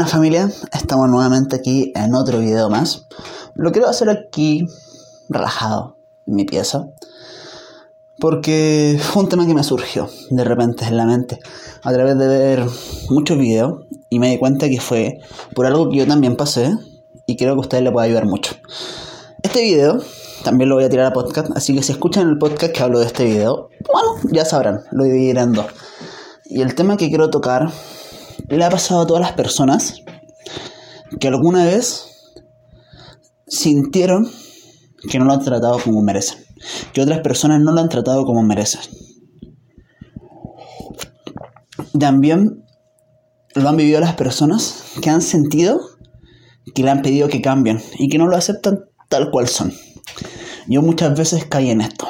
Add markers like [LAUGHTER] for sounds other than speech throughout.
buenas familia, estamos nuevamente aquí en otro video más. Lo quiero hacer aquí relajado en mi pieza. Porque fue un tema que me surgió de repente en la mente a través de ver muchos videos y me di cuenta que fue por algo que yo también pasé y creo que a ustedes les puede ayudar mucho. Este video también lo voy a tirar a podcast, así que si escuchan el podcast que hablo de este video, bueno, ya sabrán, lo dividiré en dos. Y el tema que quiero tocar le ha pasado a todas las personas que alguna vez sintieron que no lo han tratado como merecen, que otras personas no lo han tratado como merecen. También lo han vivido las personas que han sentido que le han pedido que cambien y que no lo aceptan tal cual son. Yo muchas veces caí en esto.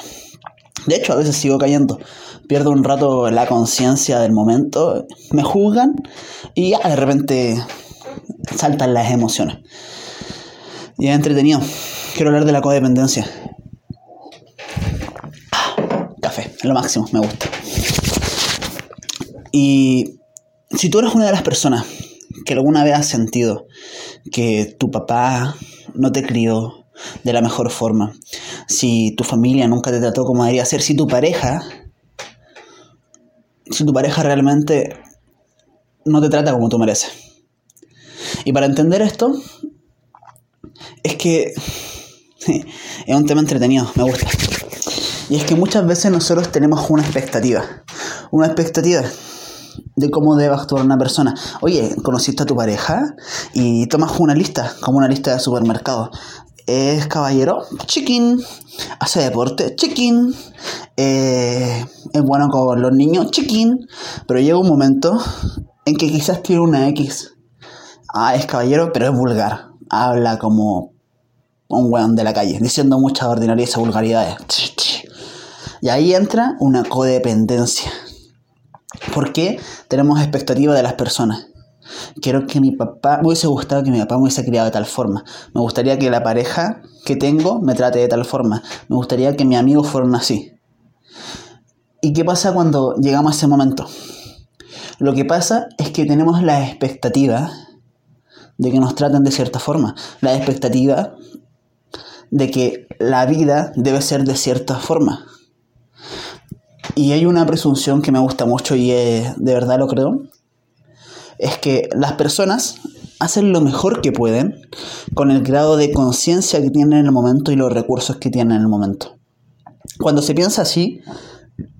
De hecho, a veces sigo cayendo pierdo un rato la conciencia del momento, me juzgan y ya de repente saltan las emociones. Y es entretenido. Quiero hablar de la codependencia. café, lo máximo, me gusta. Y si tú eres una de las personas que alguna vez has sentido que tu papá no te crió de la mejor forma, si tu familia nunca te trató como debería ser, si tu pareja si tu pareja realmente no te trata como tú mereces. Y para entender esto, es que [LAUGHS] es un tema entretenido, me gusta. Y es que muchas veces nosotros tenemos una expectativa, una expectativa de cómo debe actuar una persona. Oye, conociste a tu pareja y tomas una lista, como una lista de supermercado. Es caballero, chiquín. Hace deporte, chiquín. Eh, es bueno con los niños, chiquín. Pero llega un momento en que quizás tiene una X. Ah, es caballero, pero es vulgar. Habla como un weón de la calle, diciendo muchas ordinarias y vulgaridades. Y ahí entra una codependencia. ¿Por qué tenemos expectativas de las personas? Quiero que mi papá, me hubiese gustado que mi papá me hubiese criado de tal forma. Me gustaría que la pareja que tengo me trate de tal forma. Me gustaría que mis amigos fueran así. ¿Y qué pasa cuando llegamos a ese momento? Lo que pasa es que tenemos la expectativa de que nos traten de cierta forma. La expectativa de que la vida debe ser de cierta forma. Y hay una presunción que me gusta mucho y de verdad lo creo, es que las personas hacen lo mejor que pueden con el grado de conciencia que tienen en el momento y los recursos que tienen en el momento. Cuando se piensa así,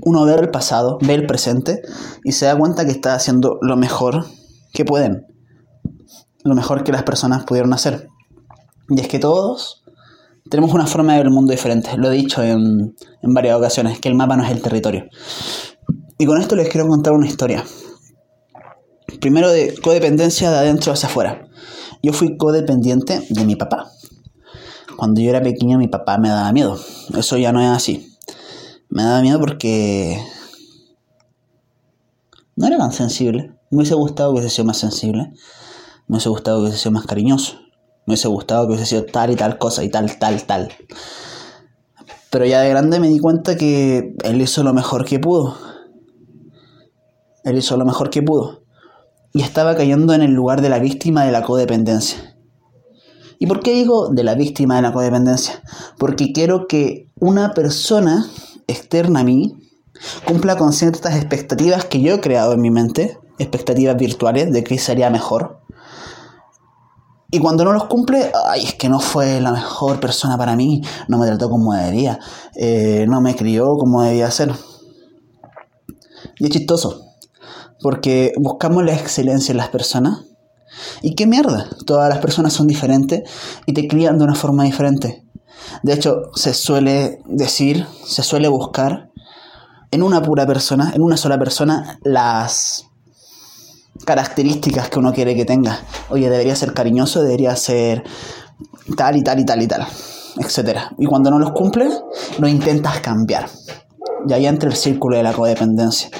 uno ve el pasado, ve el presente y se da cuenta que está haciendo lo mejor que pueden, lo mejor que las personas pudieron hacer. Y es que todos tenemos una forma de ver el mundo diferente, lo he dicho en, en varias ocasiones, que el mapa no es el territorio. Y con esto les quiero contar una historia primero de codependencia de adentro hacia afuera. Yo fui codependiente de mi papá. Cuando yo era pequeño mi papá me daba miedo. Eso ya no es así. Me daba miedo porque no era tan sensible. Me hubiese gustado que hubiese sido más sensible. Me hubiese gustado que hubiese sido más cariñoso. Me hubiese gustado que hubiese sido tal y tal cosa y tal, tal, tal. Pero ya de grande me di cuenta que él hizo lo mejor que pudo. Él hizo lo mejor que pudo y estaba cayendo en el lugar de la víctima de la codependencia. ¿Y por qué digo de la víctima de la codependencia? Porque quiero que una persona externa a mí cumpla con ciertas expectativas que yo he creado en mi mente, expectativas virtuales de que sería mejor. Y cuando no los cumple, ay, es que no fue la mejor persona para mí, no me trató como debía, eh, no me crió como debía ser. Y es chistoso, porque buscamos la excelencia en las personas. ¿Y qué mierda? Todas las personas son diferentes y te crían de una forma diferente. De hecho, se suele decir, se suele buscar en una pura persona, en una sola persona, las características que uno quiere que tenga. Oye, debería ser cariñoso, debería ser tal y tal y tal y tal, etc. Y cuando no los cumple, lo intentas cambiar. Y ahí entra el círculo de la codependencia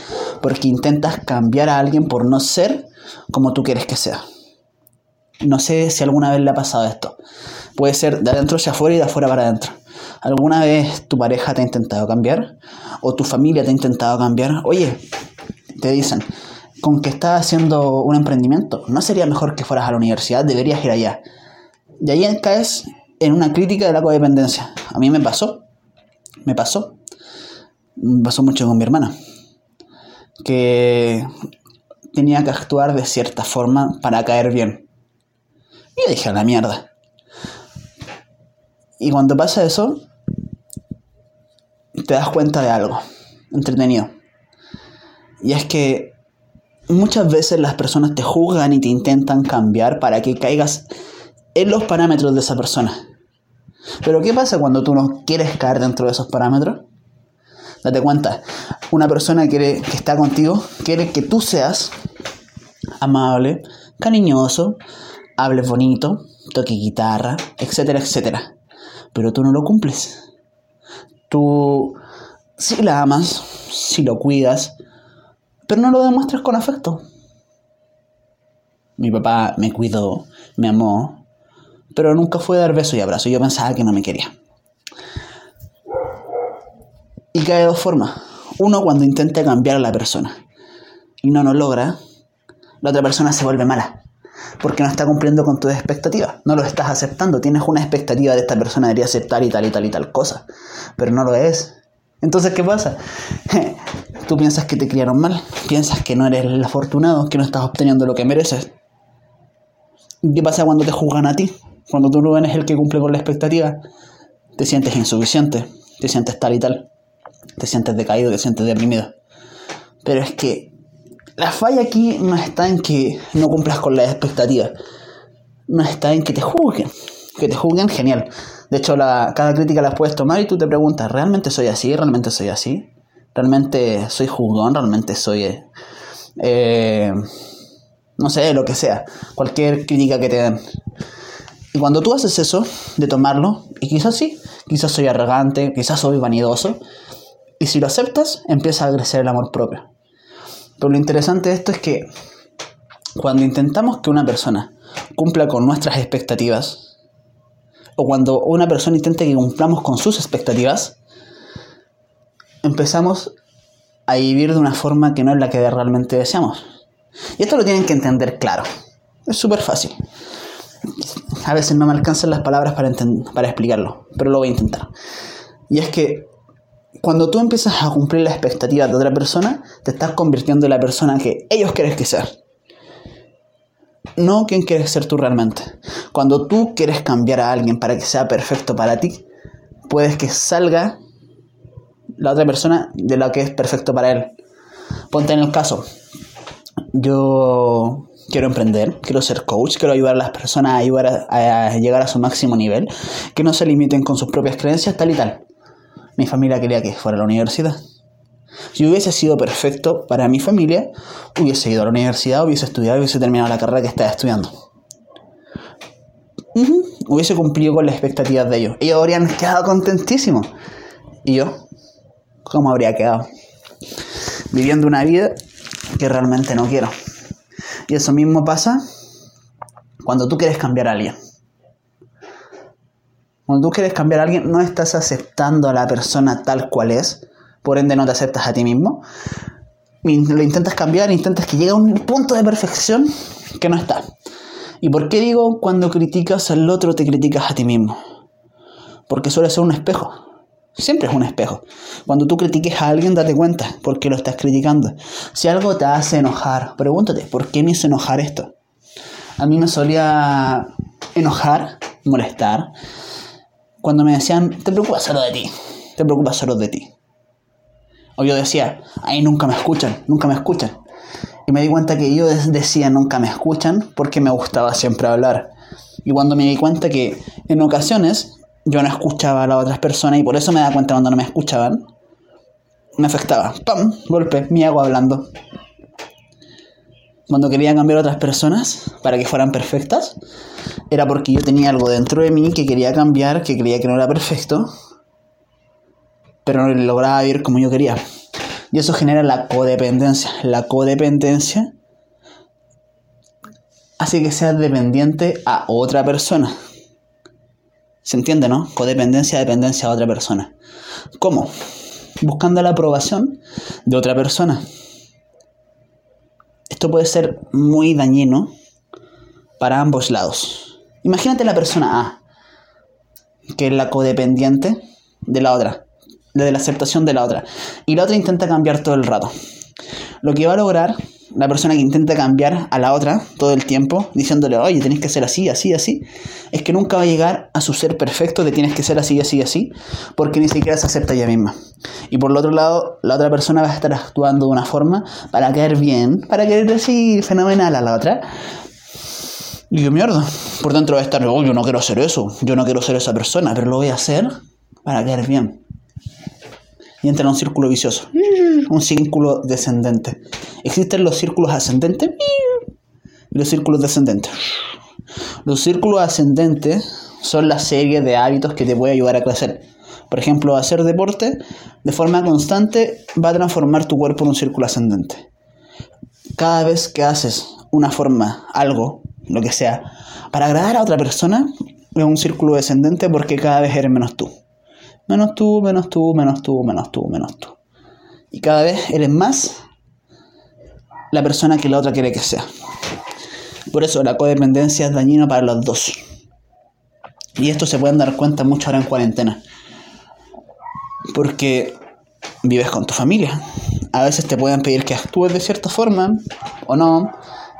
porque intentas cambiar a alguien por no ser como tú quieres que sea. No sé si alguna vez le ha pasado esto. Puede ser de adentro hacia afuera y de afuera para adentro. ¿Alguna vez tu pareja te ha intentado cambiar? ¿O tu familia te ha intentado cambiar? Oye, te dicen, con que estás haciendo un emprendimiento. ¿No sería mejor que fueras a la universidad? Deberías ir allá. Y ahí caes en una crítica de la codependencia. A mí me pasó. Me pasó. Pasó mucho con mi hermana. Que tenía que actuar de cierta forma para caer bien. Y dije a la mierda. Y cuando pasa eso, te das cuenta de algo entretenido. Y es que muchas veces las personas te juzgan y te intentan cambiar para que caigas en los parámetros de esa persona. Pero ¿qué pasa cuando tú no quieres caer dentro de esos parámetros? Date cuenta, una persona que está contigo quiere que tú seas amable, cariñoso, hables bonito, toque guitarra, etcétera, etcétera. Pero tú no lo cumples. Tú sí la amas, sí lo cuidas, pero no lo demuestras con afecto. Mi papá me cuidó, me amó, pero nunca fue dar beso y abrazo. Yo pensaba que no me quería. Y cae de dos formas. Uno cuando intenta cambiar a la persona y no lo logra, la otra persona se vuelve mala. Porque no está cumpliendo con tus expectativas. No lo estás aceptando. Tienes una expectativa de esta persona debería aceptar y tal y tal y tal cosa. Pero no lo es. Entonces, ¿qué pasa? [LAUGHS] Tú piensas que te criaron mal. Piensas que no eres el afortunado, que no estás obteniendo lo que mereces. ¿Qué pasa cuando te juzgan a ti? Cuando tú no eres el que cumple con la expectativa. Te sientes insuficiente. Te sientes tal y tal. Te sientes decaído, te sientes deprimido. Pero es que la falla aquí no está en que no cumplas con las expectativas. No está en que te juzguen. Que te juzguen, genial. De hecho, cada crítica la puedes tomar y tú te preguntas, ¿realmente soy así? ¿Realmente soy así? ¿Realmente soy juzgón? ¿Realmente soy... Eh, no sé, lo que sea. Cualquier crítica que te den. Y cuando tú haces eso, de tomarlo, y quizás sí, quizás soy arrogante, quizás soy vanidoso, y si lo aceptas, empieza a crecer el amor propio. Pero lo interesante de esto es que cuando intentamos que una persona cumpla con nuestras expectativas, o cuando una persona intenta que cumplamos con sus expectativas, empezamos a vivir de una forma que no es la que realmente deseamos. Y esto lo tienen que entender claro. Es súper fácil. A veces no me alcanzan las palabras para, para explicarlo, pero lo voy a intentar. Y es que cuando tú empiezas a cumplir las expectativas de otra persona, te estás convirtiendo en la persona que ellos quieren que seas. No quien quieres ser tú realmente. Cuando tú quieres cambiar a alguien para que sea perfecto para ti, puedes que salga la otra persona de lo que es perfecto para él. Ponte en el caso. Yo quiero emprender, quiero ser coach, quiero ayudar a las personas a llegar a su máximo nivel, que no se limiten con sus propias creencias, tal y tal mi familia quería que fuera a la universidad. Si hubiese sido perfecto para mi familia, hubiese ido a la universidad, hubiese estudiado, hubiese terminado la carrera que estaba estudiando. Hubiese cumplido con las expectativas de ellos. Ellos habrían quedado contentísimos. ¿Y yo? ¿Cómo habría quedado? Viviendo una vida que realmente no quiero. Y eso mismo pasa cuando tú quieres cambiar a alguien. Cuando tú quieres cambiar a alguien, no estás aceptando a la persona tal cual es, por ende no te aceptas a ti mismo. Lo intentas cambiar, intentas que llegue a un punto de perfección que no está. ¿Y por qué digo cuando criticas al otro te criticas a ti mismo? Porque suele ser un espejo. Siempre es un espejo. Cuando tú critiques a alguien, date cuenta por qué lo estás criticando. Si algo te hace enojar, pregúntate, ¿por qué me hizo enojar esto? A mí me solía enojar, molestar, cuando me decían, te preocupas solo de ti, te preocupas solo de ti. O yo decía, ahí nunca me escuchan, nunca me escuchan. Y me di cuenta que yo decía nunca me escuchan porque me gustaba siempre hablar. Y cuando me di cuenta que en ocasiones yo no escuchaba a las otras personas y por eso me daba cuenta cuando no me escuchaban, me afectaba. ¡Pam! Golpe, me hago hablando. Cuando quería cambiar a otras personas para que fueran perfectas, era porque yo tenía algo dentro de mí que quería cambiar, que creía que no era perfecto, pero no lograba vivir como yo quería. Y eso genera la codependencia. La codependencia hace que seas dependiente a otra persona. ¿Se entiende, no? Codependencia, dependencia a otra persona. ¿Cómo? Buscando la aprobación de otra persona. Esto puede ser muy dañino para ambos lados. Imagínate la persona A, que es la codependiente de la otra, de la aceptación de la otra, y la otra intenta cambiar todo el rato. Lo que va a lograr la persona que intenta cambiar a la otra todo el tiempo, diciéndole, oye, tenés que ser así, así, así, es que nunca va a llegar a su ser perfecto de tienes que ser así, así, así, porque ni siquiera se acepta ella misma. Y por el otro lado, la otra persona va a estar actuando de una forma para caer bien, para querer decir fenomenal a la otra. Y digo, mierda, por dentro va a estar, oh, yo no quiero hacer eso, yo no quiero ser esa persona, pero lo voy a hacer para caer bien y entra en un círculo vicioso, un círculo descendente. Existen los círculos ascendentes y los círculos descendentes. Los círculos ascendentes son la serie de hábitos que te puede ayudar a crecer. Por ejemplo, hacer deporte de forma constante va a transformar tu cuerpo en un círculo ascendente. Cada vez que haces una forma, algo, lo que sea, para agradar a otra persona, es un círculo descendente porque cada vez eres menos tú menos tú, menos tú, menos tú, menos tú, menos tú. Y cada vez eres más la persona que la otra quiere que sea. Por eso la codependencia es dañina para los dos. Y esto se pueden dar cuenta mucho ahora en cuarentena. Porque vives con tu familia. A veces te pueden pedir que actúes de cierta forma o no.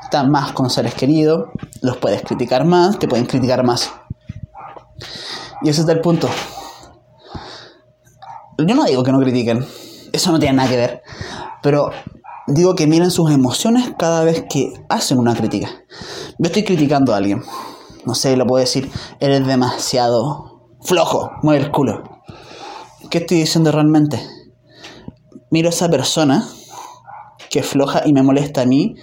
Estás más con seres queridos. Los puedes criticar más, te pueden criticar más. Y ese es el punto. Yo no digo que no critiquen, eso no tiene nada que ver, pero digo que miren sus emociones cada vez que hacen una crítica. Yo estoy criticando a alguien, no sé, lo puedo decir, eres demasiado flojo, mueve el culo. ¿Qué estoy diciendo realmente? Miro a esa persona que es floja y me molesta a mí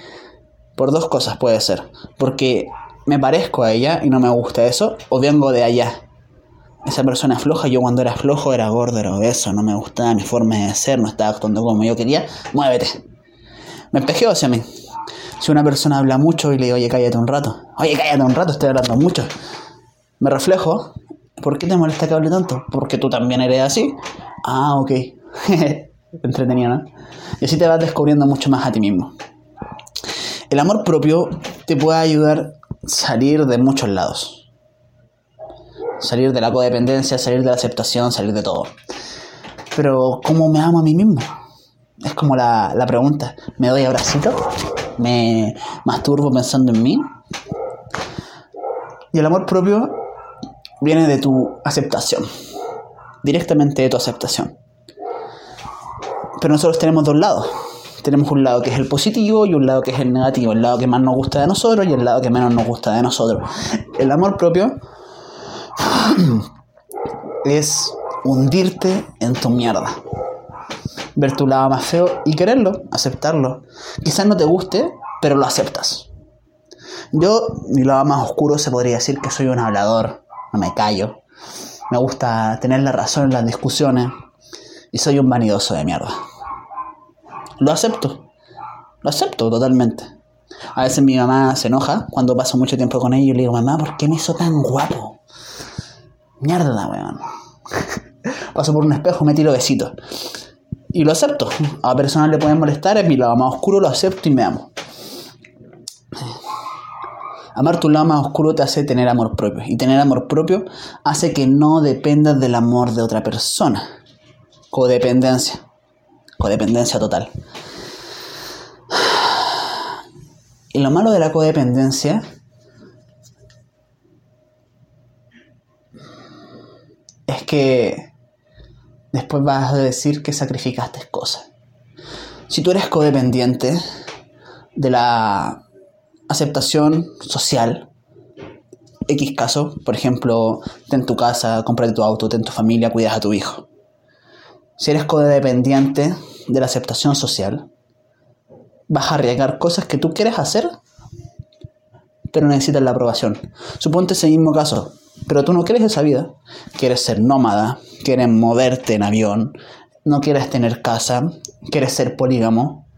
por dos cosas puede ser. Porque me parezco a ella y no me gusta eso, o vengo de allá esa persona floja, yo cuando era flojo era gordo, era obeso, no me gustaba mi forma de ser, no estaba actuando como yo quería, muévete. Me empejeo hacia mí. Si una persona habla mucho y le digo, oye, cállate un rato, oye, cállate un rato, estoy hablando mucho, me reflejo, ¿por qué te molesta que hable tanto? Porque tú también eres así. Ah, ok. [LAUGHS] Entretenido, ¿no? Y así te vas descubriendo mucho más a ti mismo. El amor propio te puede ayudar a salir de muchos lados salir de la codependencia, salir de la aceptación, salir de todo. Pero, ¿cómo me amo a mí mismo? Es como la, la pregunta. ¿Me doy abracito? ¿Me masturbo pensando en mí? Y el amor propio viene de tu aceptación. Directamente de tu aceptación. Pero nosotros tenemos dos lados. Tenemos un lado que es el positivo y un lado que es el negativo. El lado que más nos gusta de nosotros y el lado que menos nos gusta de nosotros. El amor propio [CLEARS THROAT] es hundirte en tu mierda. Ver tu lado más feo y quererlo, aceptarlo. Quizás no te guste, pero lo aceptas. Yo, mi lado más oscuro se podría decir que soy un hablador, no me callo. Me gusta tener la razón en las discusiones y soy un vanidoso de mierda. Lo acepto, lo acepto totalmente. A veces mi mamá se enoja cuando paso mucho tiempo con ella y le digo, mamá, ¿por qué me hizo tan guapo? Mierda, weón. [LAUGHS] Paso por un espejo, me tiro besitos. Y lo acepto. A personas le pueden molestar, es mi lado más oscuro, lo acepto y me amo. Amar tu lado más oscuro te hace tener amor propio. Y tener amor propio hace que no dependas del amor de otra persona. Codependencia. Codependencia total. [SIGHS] Y lo malo de la codependencia es que después vas a decir que sacrificaste cosas. Si tú eres codependiente de la aceptación social, X caso, por ejemplo, ten tu casa, comprate tu auto, ten tu familia, cuidas a tu hijo. Si eres codependiente de la aceptación social, vas a arriesgar cosas que tú quieres hacer, pero necesitas la aprobación. Suponte ese mismo caso, pero tú no quieres esa vida. Quieres ser nómada, quieres moverte en avión, no quieres tener casa, quieres ser polígamo,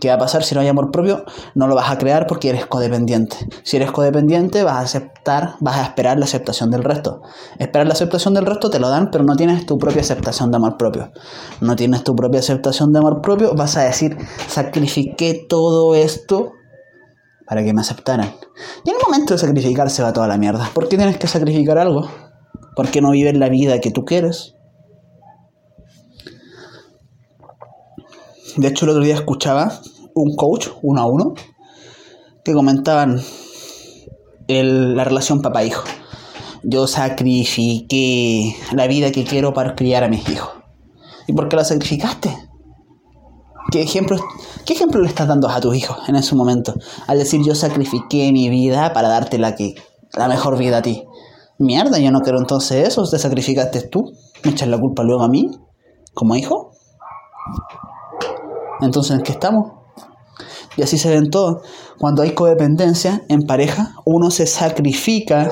¿Qué va a pasar si no hay amor propio? No lo vas a crear porque eres codependiente. Si eres codependiente, vas a aceptar, vas a esperar la aceptación del resto. Esperar la aceptación del resto te lo dan, pero no tienes tu propia aceptación de amor propio. No tienes tu propia aceptación de amor propio, vas a decir, sacrifiqué todo esto para que me aceptaran. Y en el momento de sacrificar se va toda la mierda. ¿Por qué tienes que sacrificar algo? ¿Por qué no vives la vida que tú quieres? De hecho, el otro día escuchaba un coach, uno a uno, que comentaban la relación papá-hijo. Yo sacrifiqué la vida que quiero para criar a mis hijos. ¿Y por qué la sacrificaste? ¿Qué ejemplo, ¿Qué ejemplo le estás dando a tus hijos en ese momento? Al decir yo sacrifiqué mi vida para darte la, que, la mejor vida a ti. Mierda, yo no quiero entonces eso. ¿Te sacrificaste tú? ¿Me echas la culpa luego a mí? ¿Como hijo? Entonces, ¿en qué estamos? Y así se ven todos. Cuando hay codependencia en pareja, uno se sacrifica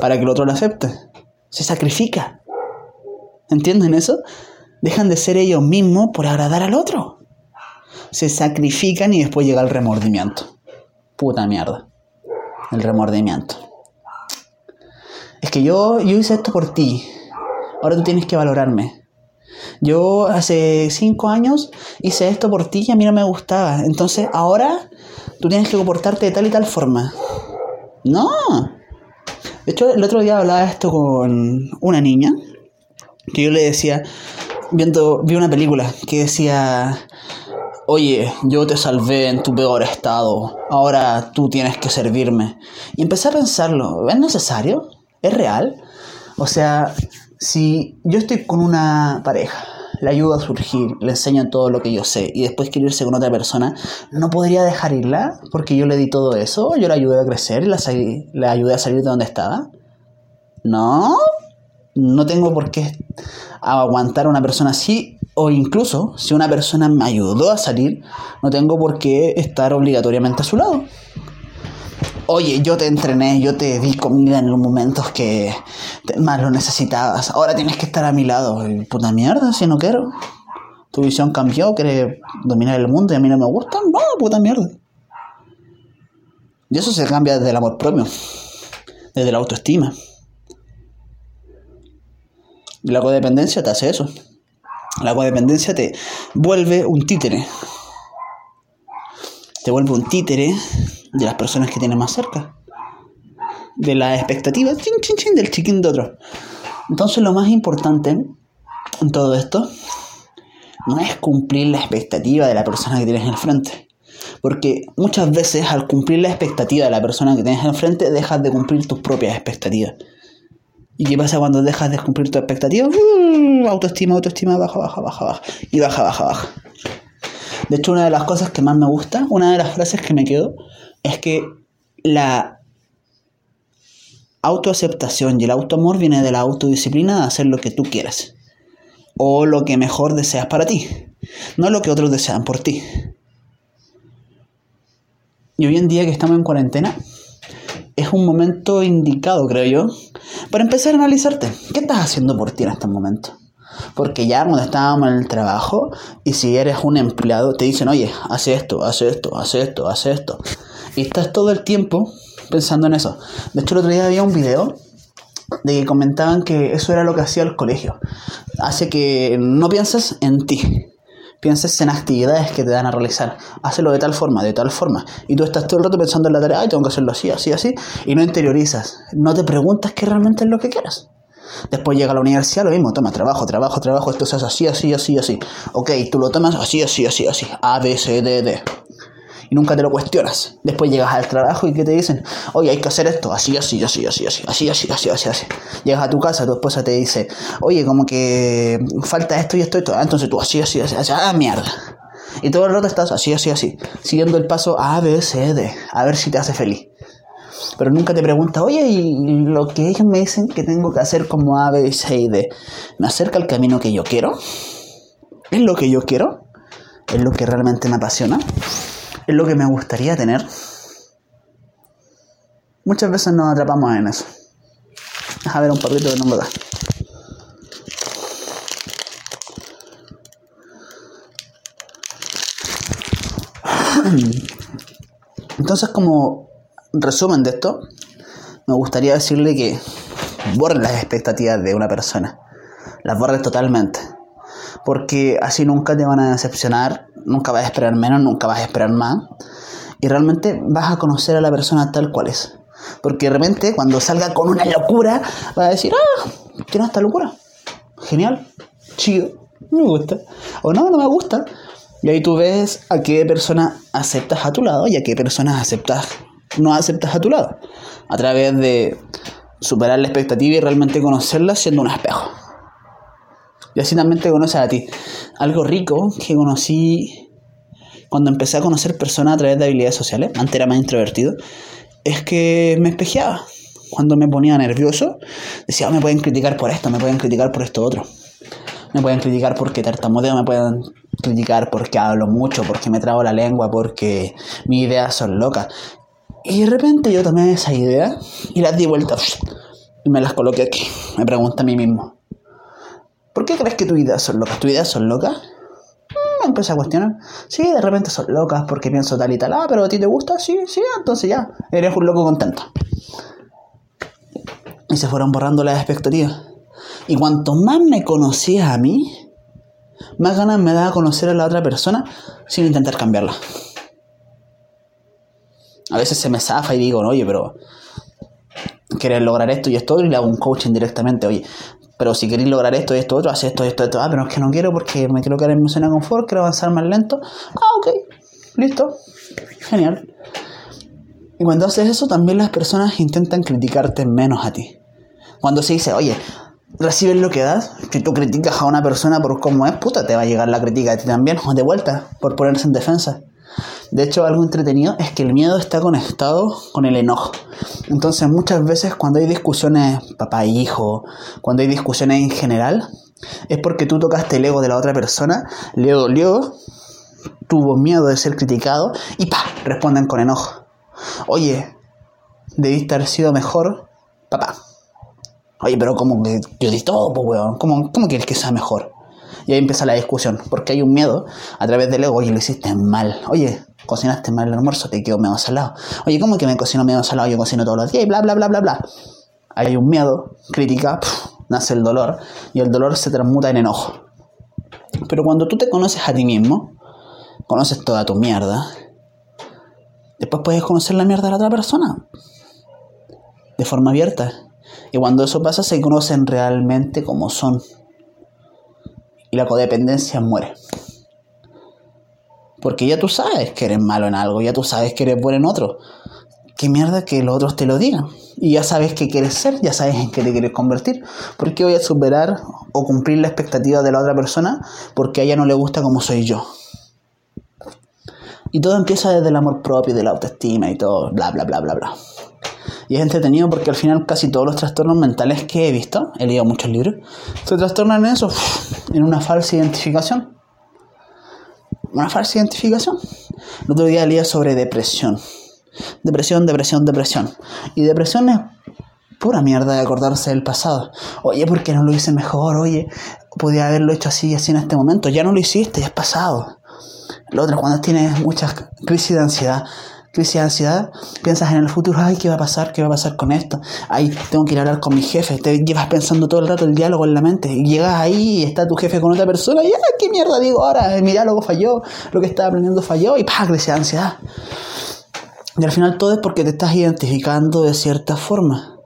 para que el otro lo acepte. Se sacrifica. ¿Entienden eso? Dejan de ser ellos mismos por agradar al otro. Se sacrifican y después llega el remordimiento. Puta mierda. El remordimiento. Es que yo, yo hice esto por ti. Ahora tú tienes que valorarme. Yo hace cinco años hice esto por ti y a mí no me gustaba. Entonces ahora tú tienes que comportarte de tal y tal forma. No. De hecho, el otro día hablaba esto con una niña que yo le decía, viendo, vi una película que decía, oye, yo te salvé en tu peor estado, ahora tú tienes que servirme. Y empecé a pensarlo, ¿es necesario? ¿Es real? O sea, si yo estoy con una pareja, le ayudo a surgir, le enseño todo lo que yo sé y después quiero irse con otra persona, ¿no podría dejar irla? Porque yo le di todo eso, yo la ayudé a crecer, la le ayudé a salir de donde estaba. No, no tengo por qué aguantar a una persona así o incluso si una persona me ayudó a salir, no tengo por qué estar obligatoriamente a su lado. Oye, yo te entrené, yo te di comida en los momentos que más lo necesitabas. Ahora tienes que estar a mi lado. Puta mierda, si no quiero. Tu visión cambió, quieres dominar el mundo y a mí no me gusta. No, puta mierda. Y eso se cambia desde el amor propio, desde la autoestima. Y la codependencia te hace eso. La codependencia te vuelve un títere. Te vuelve un títere de las personas que tienes más cerca. De las expectativas chin, chin, chin, del chiquín de otro. Entonces lo más importante en todo esto no es cumplir la expectativa de la persona que tienes en el frente. Porque muchas veces al cumplir la expectativa de la persona que tienes en el frente, dejas de cumplir tus propias expectativas. ¿Y qué pasa cuando dejas de cumplir tu expectativa? Uh, autoestima, autoestima, baja, baja, baja, baja. Y baja, baja, baja. De hecho, una de las cosas que más me gusta, una de las frases que me quedo, es que la autoaceptación y el autoamor viene de la autodisciplina de hacer lo que tú quieras o lo que mejor deseas para ti, no lo que otros desean por ti. Y hoy en día que estamos en cuarentena, es un momento indicado, creo yo, para empezar a analizarte. ¿Qué estás haciendo por ti en este momento? Porque ya cuando estábamos en el trabajo y si eres un empleado, te dicen, oye, hace esto, hace esto, hace esto, hace esto. Y estás todo el tiempo pensando en eso. De hecho, el otro día había un video de que comentaban que eso era lo que hacía el colegio. Hace que no pienses en ti, pienses en actividades que te dan a realizar. Hazlo de tal forma, de tal forma. Y tú estás todo el rato pensando en la tarea, ay, tengo que hacerlo así, así, así. Y no interiorizas. No te preguntas qué realmente es lo que quieres. Después llega a la universidad, lo mismo, toma trabajo, trabajo, trabajo, esto se hace así, así, así, así. Ok, tú lo tomas así, así, así, así. A, B, C, D, D nunca te lo cuestionas. Después llegas al trabajo y que te dicen, oye, hay que hacer esto, así, así, así, así, así, así, así, así, así, así. Llegas a tu casa, tu esposa te dice, oye, como que falta esto y esto y esto. entonces tú así, así, así, así, ah, mierda. Y todo el rato estás así, así, así, siguiendo el paso A, B, C, D, a ver si te hace feliz. Pero nunca te preguntas, oye, y lo que ellos me dicen que tengo que hacer como A, B, C y D, ¿me acerca al camino que yo quiero? ¿Es lo que yo quiero? ¿Es lo que realmente me apasiona? Es lo que me gustaría tener. Muchas veces nos atrapamos en eso. A ver un papito de no da. [CLEARS THROAT] Entonces, como resumen de esto, me gustaría decirle que borren las expectativas de una persona. Las borren totalmente. Porque así nunca te van a decepcionar, nunca vas a esperar menos, nunca vas a esperar más. Y realmente vas a conocer a la persona tal cual es. Porque de repente, cuando salga con una locura, vas a decir, ah, tiene esta locura. Genial, chido, me gusta. O no, no me gusta. Y ahí tú ves a qué persona aceptas a tu lado y a qué personas aceptas, no aceptas a tu lado. A través de superar la expectativa y realmente conocerla siendo un espejo. Y así también te conoces a ti. Algo rico que conocí cuando empecé a conocer personas a través de habilidades sociales, antes era más introvertido, es que me espejeaba. Cuando me ponía nervioso, decía, oh, me pueden criticar por esto, me pueden criticar por esto otro. Me pueden criticar porque tartamudeo, me pueden criticar porque hablo mucho, porque me trago la lengua, porque mis ideas son locas. Y de repente yo tomé esa idea y las di vuelta y me las coloqué aquí. Me pregunto a mí mismo, ¿por qué crees que tus ideas son locas? ¿Tus ideas son locas? Me empecé a cuestionar. Sí, de repente son locas porque pienso tal y tal. Ah, pero a ti te gusta. Sí, sí, entonces ya. Eres un loco contento. Y se fueron borrando las expectativas. Y cuanto más me conocías a mí, más ganas me daba conocer a la otra persona sin intentar cambiarla. A veces se me zafa y digo, oye, pero querés lograr esto y esto y le hago un coaching directamente, oye, pero si queréis lograr esto y esto otro, haz esto, esto, esto, ah, pero es que no quiero porque me quiero quedar en mi zona de confort, quiero avanzar más lento, ah, ok, listo, genial. Y cuando haces eso, también las personas intentan criticarte menos a ti. Cuando se dice, oye, recibes lo que das, si tú criticas a una persona por cómo es, puta, te va a llegar la crítica a ti también, o de vuelta, por ponerse en defensa. De hecho, algo entretenido es que el miedo está conectado con el enojo. Entonces, muchas veces cuando hay discusiones papá y hijo, cuando hay discusiones en general, es porque tú tocaste el ego de la otra persona, le dolió, tuvo miedo de ser criticado y pa, responden con enojo. Oye, debiste haber sido mejor, papá. Oye, pero como que yo di todo, pues weón, ¿cómo, ¿cómo quieres que sea mejor? Y ahí empieza la discusión, porque hay un miedo a través del ego, oye, lo hiciste mal, oye, cocinaste mal el almuerzo, te quedó medio salado. Oye, ¿cómo que me cocino medio salado? Yo cocino todos los días y bla, bla, bla, bla, bla. Hay un miedo, crítica, nace el dolor y el dolor se transmuta en enojo. Pero cuando tú te conoces a ti mismo, conoces toda tu mierda, después puedes conocer la mierda de la otra persona de forma abierta. Y cuando eso pasa, se conocen realmente como son y la codependencia muere. Porque ya tú sabes que eres malo en algo, ya tú sabes que eres bueno en otro. Qué mierda que los otros te lo digan. Y ya sabes qué quieres ser, ya sabes en qué te quieres convertir. ¿Por qué voy a superar o cumplir la expectativa de la otra persona porque a ella no le gusta como soy yo? Y todo empieza desde el amor propio, de la autoestima y todo, bla, bla, bla, bla, bla. Y es entretenido porque al final casi todos los trastornos mentales que he visto, he leído muchos libros, se trastornan en eso, en una falsa identificación. Una falsa identificación. El otro día leía sobre depresión. Depresión, depresión, depresión. Y depresión es pura mierda de acordarse del pasado. Oye, ¿por qué no lo hice mejor? Oye, podía haberlo hecho así y así en este momento. Ya no lo hiciste, ya es pasado. Lo otro, cuando tienes muchas crisis de ansiedad, crisis de ansiedad, piensas en el futuro, ay, ¿qué va a pasar? ¿Qué va a pasar con esto? Ay, tengo que ir a hablar con mi jefe, te llevas pensando todo el rato el diálogo en la mente, y llegas ahí y está tu jefe con otra persona, y ay, ¿qué mierda digo ahora? Mi diálogo falló, lo que estaba aprendiendo falló, y ¡pah! crisis de ansiedad. Y al final todo es porque te estás identificando de cierta forma.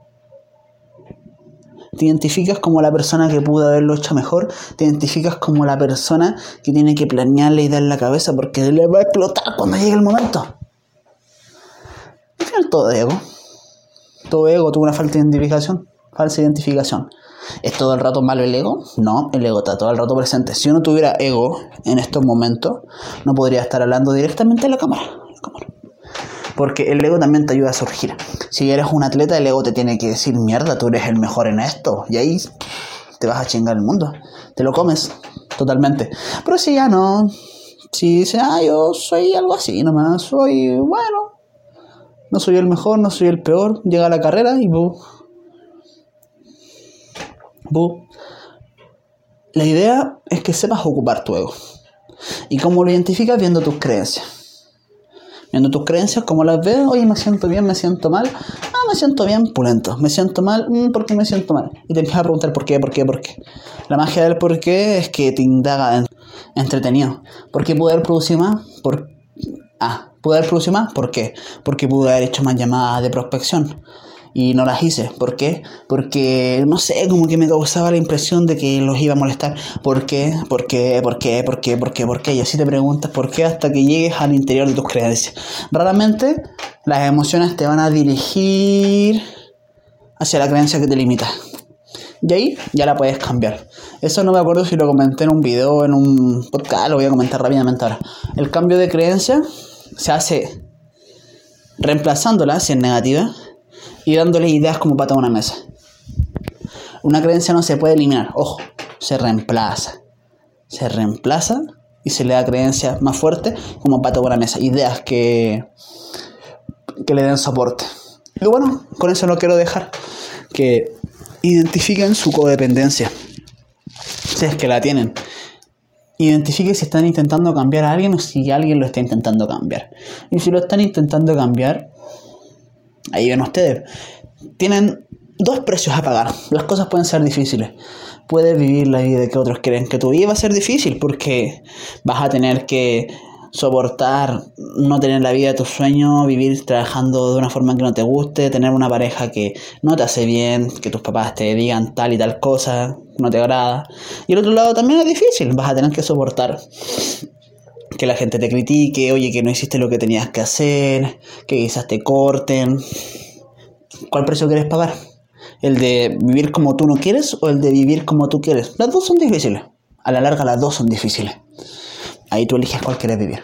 Te identificas como la persona que pudo haberlo hecho mejor, te identificas como la persona que tiene que planear la idea en la cabeza porque le va a explotar cuando llegue el momento todo ego. Todo ego tuvo una falta de identificación. Falsa identificación. ¿Es todo el rato malo el ego? No, el ego está todo el rato presente. Si uno tuviera ego en estos momentos, no podría estar hablando directamente en la cámara. Porque el ego también te ayuda a surgir. Si eres un atleta, el ego te tiene que decir, mierda, tú eres el mejor en esto. Y ahí te vas a chingar el mundo. Te lo comes totalmente. Pero si ya no, si dices, ah, yo soy algo así nomás, soy bueno, no soy el mejor, no soy el peor. Llega la carrera y bu. Bu. La idea es que sepas ocupar tu ego. ¿Y cómo lo identificas? Viendo tus creencias. Viendo tus creencias, cómo las ves, oye, me siento bien, me siento mal. Ah, me siento bien, pulento. Me siento mal, mm, ¿por qué me siento mal? Y te empiezas a preguntar por qué, por qué, por qué. La magia del por qué es que te indaga en, entretenido. ¿Por qué poder producir más? Por, ah, ¿poder producir más? ¿Por qué? Porque pude haber hecho más llamadas de prospección y no las hice. ¿Por qué? Porque, no sé, como que me causaba la impresión de que los iba a molestar. ¿Por qué? ¿Por qué? ¿Por qué? ¿Por qué? ¿Por qué? ¿Por qué? Y así te preguntas por qué hasta que llegues al interior de tus creencias. Raramente las emociones te van a dirigir hacia la creencia que te limita. Y ahí ya la puedes cambiar. Eso no me acuerdo si lo comenté en un video, en un podcast, lo voy a comentar rápidamente ahora. El cambio de creencia se hace reemplazándola si es negativa y dándole ideas como pata a una mesa. Una creencia no se puede eliminar, ojo, se reemplaza. Se reemplaza y se le da creencias más fuertes como pata a una mesa. Ideas que, que le den soporte. Y bueno, con eso no quiero dejar. Que identifiquen su codependencia. Si es que la tienen. Identifiquen si están intentando cambiar a alguien o si alguien lo está intentando cambiar. Y si lo están intentando cambiar, Ahí ven ustedes. Tienen dos precios a pagar. Las cosas pueden ser difíciles. Puedes vivir la vida que otros creen que tu vida va a ser difícil porque vas a tener que soportar no tener la vida de tus sueños, vivir trabajando de una forma que no te guste, tener una pareja que no te hace bien, que tus papás te digan tal y tal cosa, no te agrada. Y el otro lado también es difícil, vas a tener que soportar que la gente te critique, oye, que no hiciste lo que tenías que hacer, que quizás te corten. ¿Cuál precio quieres pagar? ¿El de vivir como tú no quieres o el de vivir como tú quieres? Las dos son difíciles. A la larga las dos son difíciles. Ahí tú eliges cuál quieres vivir.